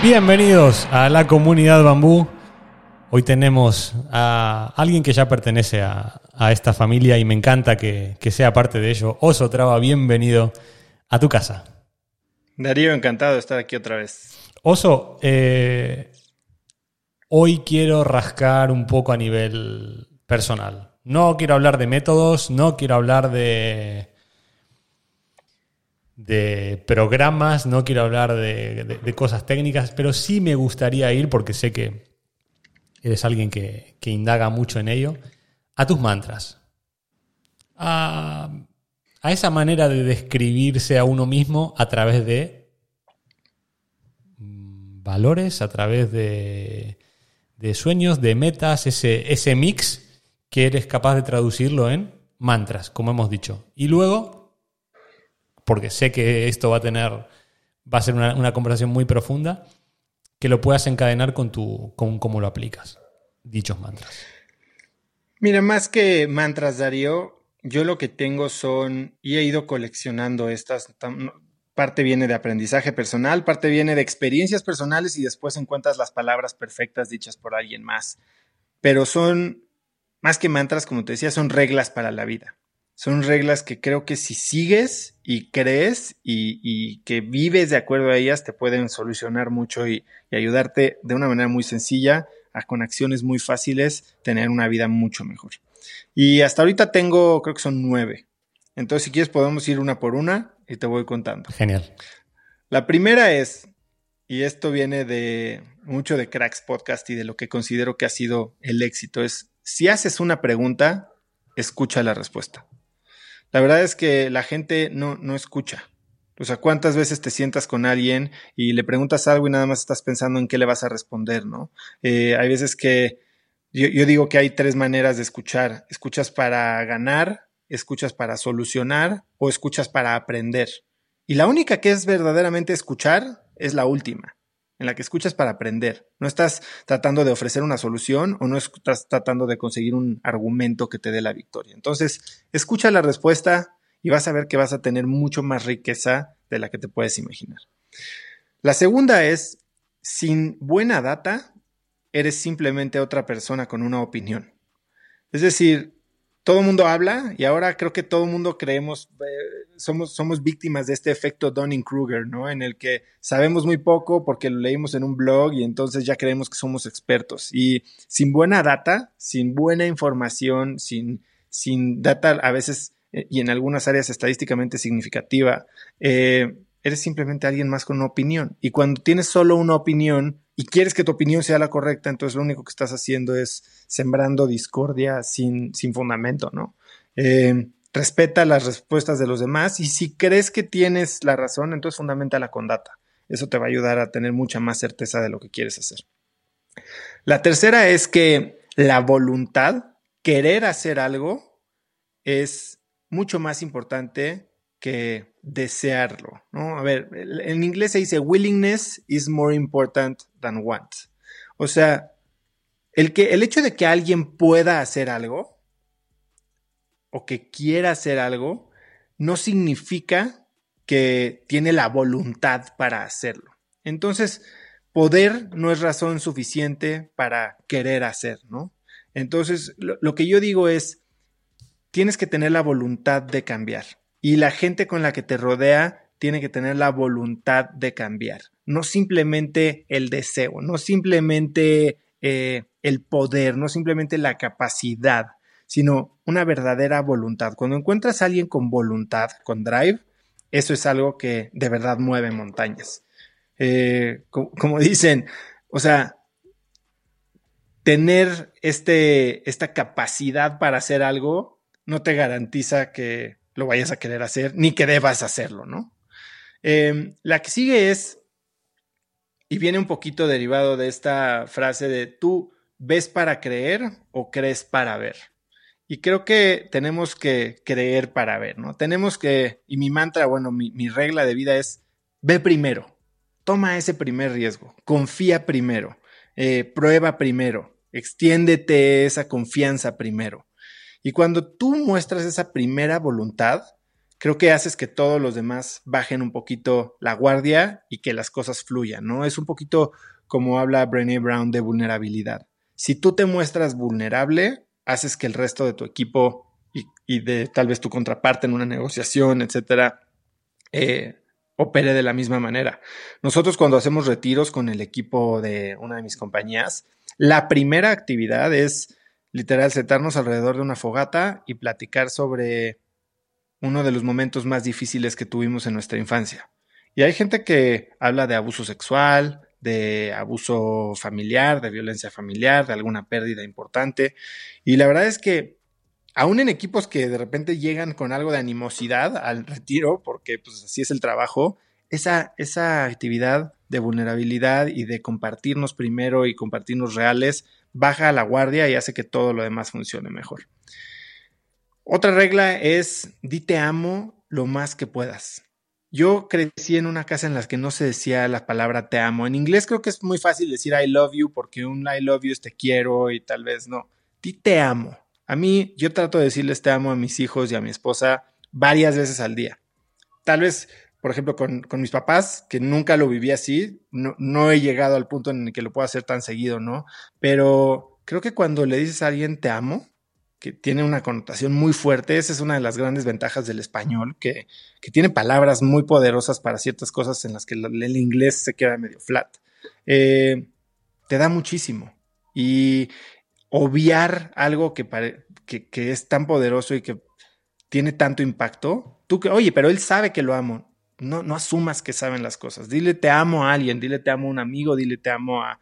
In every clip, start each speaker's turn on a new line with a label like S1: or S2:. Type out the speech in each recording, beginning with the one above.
S1: Bienvenidos a la comunidad Bambú. Hoy tenemos a alguien que ya pertenece a, esta familia y me encanta que, sea parte de ello. Oso Traba, bienvenido a tu casa.
S2: Darío, encantado de estar aquí otra vez.
S1: Oso, eh, hoy quiero rascar un poco a nivel personal. No quiero hablar de métodos, no quiero hablar de, de programas, no quiero hablar de, cosas técnicas, pero sí me gustaría ir, porque sé que eres alguien que, indaga mucho en ello, a tus mantras. A, esa manera de describirse a uno mismo a través de mm, valores, a través de, de sueños, de metas, ese, ese mix que eres capaz de traducirlo en mantras, como hemos dicho. Y luego porque sé que esto va a tener, va a ser una, conversación muy profunda, que lo puedas encadenar con, tu, con cómo lo aplicas, dichos mantras.
S2: Mira, más que mantras, Darío, yo lo que tengo son, y he ido coleccionando estas, parte viene de aprendizaje personal, parte viene de experiencias personales y después encuentras las palabras perfectas dichas por alguien más. Pero son, más que mantras, como te decía, son reglas para la vida son reglas que creo que si sigues y crees y, que vives de acuerdo a ellas, te pueden solucionar mucho y, ayudarte de una manera muy sencilla, a, con acciones muy fáciles, tener una vida mucho mejor. Y hasta ahorita tengo, creo que son nueve. Entonces, si quieres, podemos ir una por una y te voy contando.
S1: Genial.
S2: La primera es, y esto viene de mucho de Cracks Podcast y de lo que considero que ha sido el éxito, es si haces una pregunta, escucha la respuesta. La verdad es que la gente no, no escucha. O sea, ¿cuántas veces te sientas con alguien y le preguntas algo y nada más estás pensando en qué le vas a responder, ¿no? Eh, hay veces que yo, yo, digo que hay tres maneras de escuchar. Escuchas para ganar, escuchas para solucionar o escuchas para aprender. Y la única que es verdaderamente escuchar es la última en la que escuchas para aprender. No estás tratando de ofrecer una solución o no estás tratando de conseguir un argumento que te dé la victoria. Entonces, escucha la respuesta y vas a ver que vas a tener mucho más riqueza de la que te puedes imaginar. La segunda es, sin buena data, eres simplemente otra persona con una opinión. Es decir, todo el mundo habla y ahora creo que todo el mundo creemos, eh, somos, somos víctimas de este efecto Dunning-Kruger, ¿no? En el que sabemos muy poco porque lo leímos en un blog y entonces ya creemos que somos expertos. Y sin buena data, sin buena información, sin, sin data a veces eh, y en algunas áreas estadísticamente significativa, eh, eres simplemente alguien más con una opinión. Y cuando tienes solo una opinión y quieres que tu opinión sea la correcta, entonces lo único que estás haciendo es sembrando discordia sin, sin fundamento, ¿no? Eh, respeta las respuestas de los demás y si crees que tienes la razón, entonces fundamenta con data. Eso te va a ayudar a tener mucha más certeza de lo que quieres hacer. La tercera es que la voluntad, querer hacer algo, es mucho más importante que desearlo, ¿no? A ver, en inglés se dice willingness is more important than want. O sea, el, que, el hecho de que alguien pueda hacer algo o que quiera hacer algo no significa que tiene la voluntad para hacerlo. Entonces, poder no es razón suficiente para querer hacer, ¿no? Entonces, lo que yo digo es, tienes que tener la voluntad de cambiar. Y la gente con la que te rodea tiene que tener la voluntad de cambiar, no simplemente el deseo, no simplemente eh, el poder, no simplemente la capacidad, sino una verdadera voluntad. Cuando encuentras a alguien con voluntad, con drive, eso es algo que de verdad mueve montañas. Eh, como, dicen, o sea, tener este, esta capacidad para hacer algo no te garantiza que lo vayas a querer hacer ni que debas hacerlo, ¿no? Em, la que sigue es, y viene un poquito derivado de esta frase de tú ves para creer o crees para ver. Y creo que tenemos que creer para ver, ¿no? Tenemos que, y mi mantra, bueno, mi, regla de vida es, ve primero, toma ese primer riesgo, confía primero, eh, prueba primero, extiéndete esa confianza primero. Y cuando tú muestras esa primera voluntad, creo que haces que todos los demás bajen un poquito la guardia y que las cosas fluyan, ¿no? Es un poquito como habla Brené Brown de vulnerabilidad. Si tú te muestras vulnerable, haces que el resto de tu equipo y, de tal vez tu contraparte en una negociación, etcétera, eh, opere de la misma manera. Nosotros cuando hacemos retiros con el equipo de una de mis compañías, la primera actividad es literal sentarnos alrededor de una fogata y platicar sobre uno de los momentos más difíciles que tuvimos en nuestra infancia. Y hay gente que habla de abuso sexual, de abuso familiar, de violencia familiar, de alguna pérdida importante. Y la verdad es que aún en equipos que de repente llegan con algo de animosidad al retiro, porque pues así es el trabajo, esa, esa actividad de vulnerabilidad y de compartirnos primero y compartirnos reales baja la guardia y hace que todo lo demás funcione mejor. Otra regla es di te amo lo más que puedas. Yo crecí en una casa en la que no se decía la palabra te amo. En inglés creo que es muy fácil decir I love you porque un I love you es te quiero y tal vez no. Ti te amo. A mí yo trato de decirles te amo a mis hijos y a mi esposa varias veces al día. Tal vez, por ejemplo, con, mis papás, que nunca lo viví así, no, he llegado al punto en el que lo puedo hacer tan seguido, ¿no? Pero creo que cuando le dices a alguien te amo, que tiene una connotación muy fuerte. Esa es una de las grandes ventajas del español, que, tiene palabras muy poderosas para ciertas cosas en las que el, inglés se queda medio flat. Eh, te da muchísimo. Y obviar algo que, que, es tan poderoso y que tiene tanto impacto, tú que, oye, pero él sabe que lo amo. No, no asumas que saben las cosas. Dile te amo a alguien, dile te amo a un amigo, dile te amo a,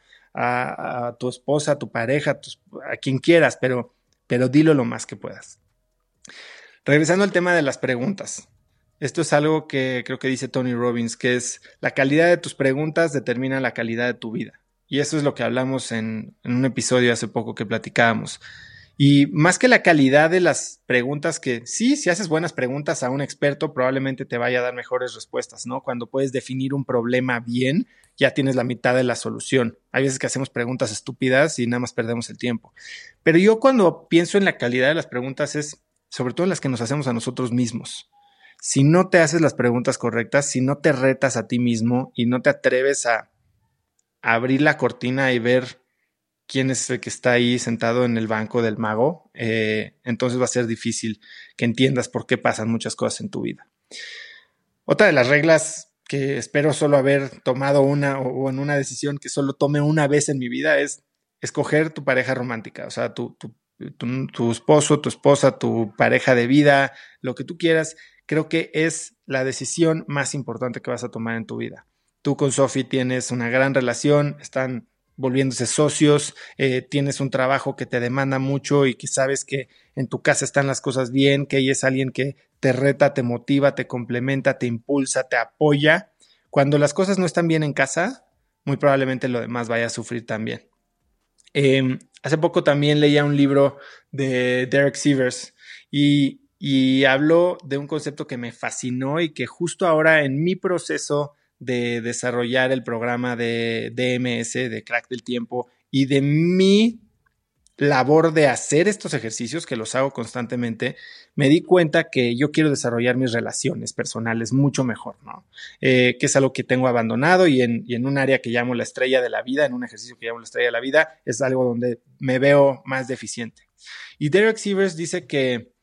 S2: tu esposa, a tu pareja, a quien quieras, pero pero dilo lo más que puedas. Regresando al tema de las preguntas. Esto es algo que creo que dice Tony Robbins, que es la calidad de tus preguntas determina la calidad de tu vida. Y eso es lo que hablamos en, en un episodio hace poco que platicábamos. Y más que la calidad de las preguntas, que sí, si haces buenas preguntas a un experto, probablemente te vaya a dar mejores respuestas, ¿no? Cuando puedes definir un problema bien, ya tienes la mitad de la solución. Hay veces que hacemos preguntas estúpidas y nada más perdemos el tiempo. Pero yo cuando pienso en la calidad de las preguntas es sobre todo las que nos hacemos a nosotros mismos. Si no te haces las preguntas correctas, si no te retas a ti mismo y no te atreves a abrir la cortina y ver quién es el que está ahí sentado en el banco del mago, eh, entonces va a ser difícil que entiendas por qué pasan muchas cosas en tu vida. Otra de las reglas que espero solo haber tomado una o, en una decisión que solo tome una vez en mi vida es escoger tu pareja romántica, o sea, tu, tu, tu esposo, tu esposa, tu pareja de vida, lo que tú quieras, creo que es la decisión más importante que vas a tomar en tu vida. Tú con Sophie tienes una gran relación, están volviéndose socios, eh, tienes un trabajo que te demanda mucho y que sabes que en tu casa están las cosas bien, que ella es alguien que te reta, te motiva, te complementa, te impulsa, te apoya. Cuando las cosas no están bien en casa, muy probablemente lo demás vaya a sufrir también. Em, hace poco también leía un libro de Derek Sievers y, y habló de un concepto que me fascinó y que justo ahora en mi proceso de desarrollar el programa de DMS, de Crack del Tiempo, y de mi labor de hacer estos ejercicios, que los hago constantemente, me di cuenta que yo quiero desarrollar mis relaciones personales mucho mejor, ¿no? Eh, que es algo que tengo abandonado y en, y en un área que llamo la estrella de la vida, en un ejercicio que llamo la estrella de la vida, es algo donde me veo más deficiente. Y Derek Sievers dice que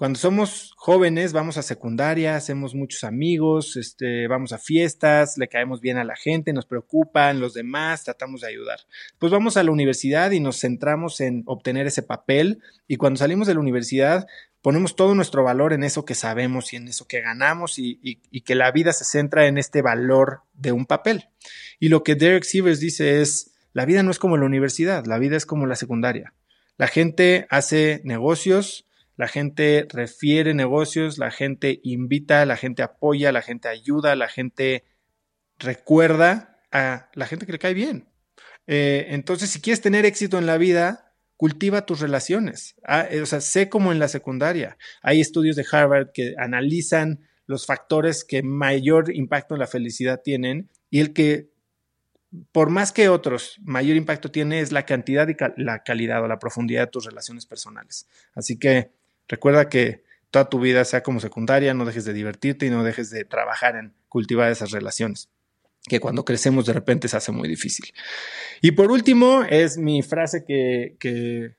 S2: cuando somos jóvenes vamos a secundaria, hacemos muchos amigos, este, vamos a fiestas, le caemos bien a la gente, nos preocupan los demás, tratamos de ayudar. Pues vamos a la universidad y nos centramos en obtener ese papel y cuando salimos de la universidad ponemos todo nuestro valor en eso que sabemos y en eso que ganamos y, y que la vida se centra en este valor de un papel. Y lo que Derek Sivers dice es, la vida no es como la universidad, la vida es como la secundaria. La gente hace negocios, la gente refiere negocios, la gente invita, la gente apoya, la gente ayuda, la gente recuerda a la gente que le cae bien. Eh, entonces, si quieres tener éxito en la vida, cultiva tus relaciones. Ah, eh, o sea, sé como en la secundaria. Hay estudios de Harvard que analizan los factores que mayor impacto en la felicidad tienen y el que, por más que otros, mayor impacto tiene es la cantidad y la calidad o la profundidad de tus relaciones personales. Así que Recuerda que toda tu vida sea como secundaria, no dejes de divertirte y no dejes de trabajar en cultivar esas relaciones, que cuando crecemos de repente se hace muy difícil. Y por último, es mi frase que,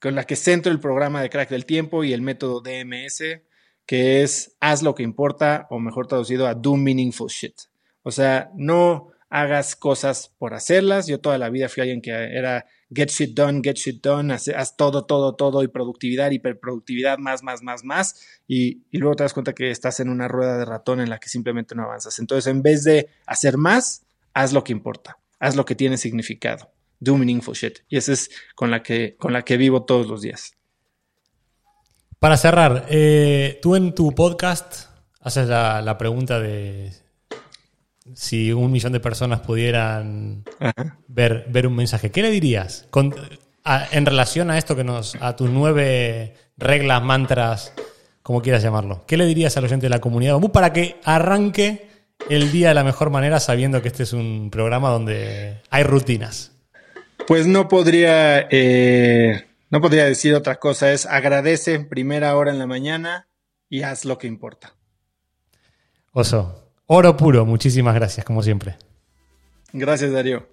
S2: con la que centro el programa de Crack del Tiempo y el método DMS, que es haz lo que importa, o mejor traducido a do meaningful shit. O sea, no hagas cosas por hacerlas. Yo toda la vida fui alguien que era get shit done, get shit done, haz, todo, todo, todo y productividad, hiperproductividad, más, más, más, más. Y, luego te das cuenta que estás en una rueda de ratón en la que simplemente no avanzas. Entonces, en vez de hacer más, haz lo que importa, haz lo que tiene significado. Do meaningful shit. Y esa es con la que, con la que vivo todos los días.
S1: Para cerrar, eh, tú en tu podcast haces la pregunta de si un millón de personas pudieran ver, ver un mensaje, ¿qué le dirías en relación a esto que nos, a tus nueve reglas, mantras, como quieras llamarlo? ¿Qué le dirías al oyente de la comunidad para que arranque el día de la mejor manera sabiendo que este es un programa donde hay rutinas?
S2: Pues no podría, eh, no podría decir otra cosa, es agradece primera hora en la mañana y haz lo que importa.
S1: Oso, Oro puro, muchísimas gracias, como siempre.
S2: Gracias, Darío.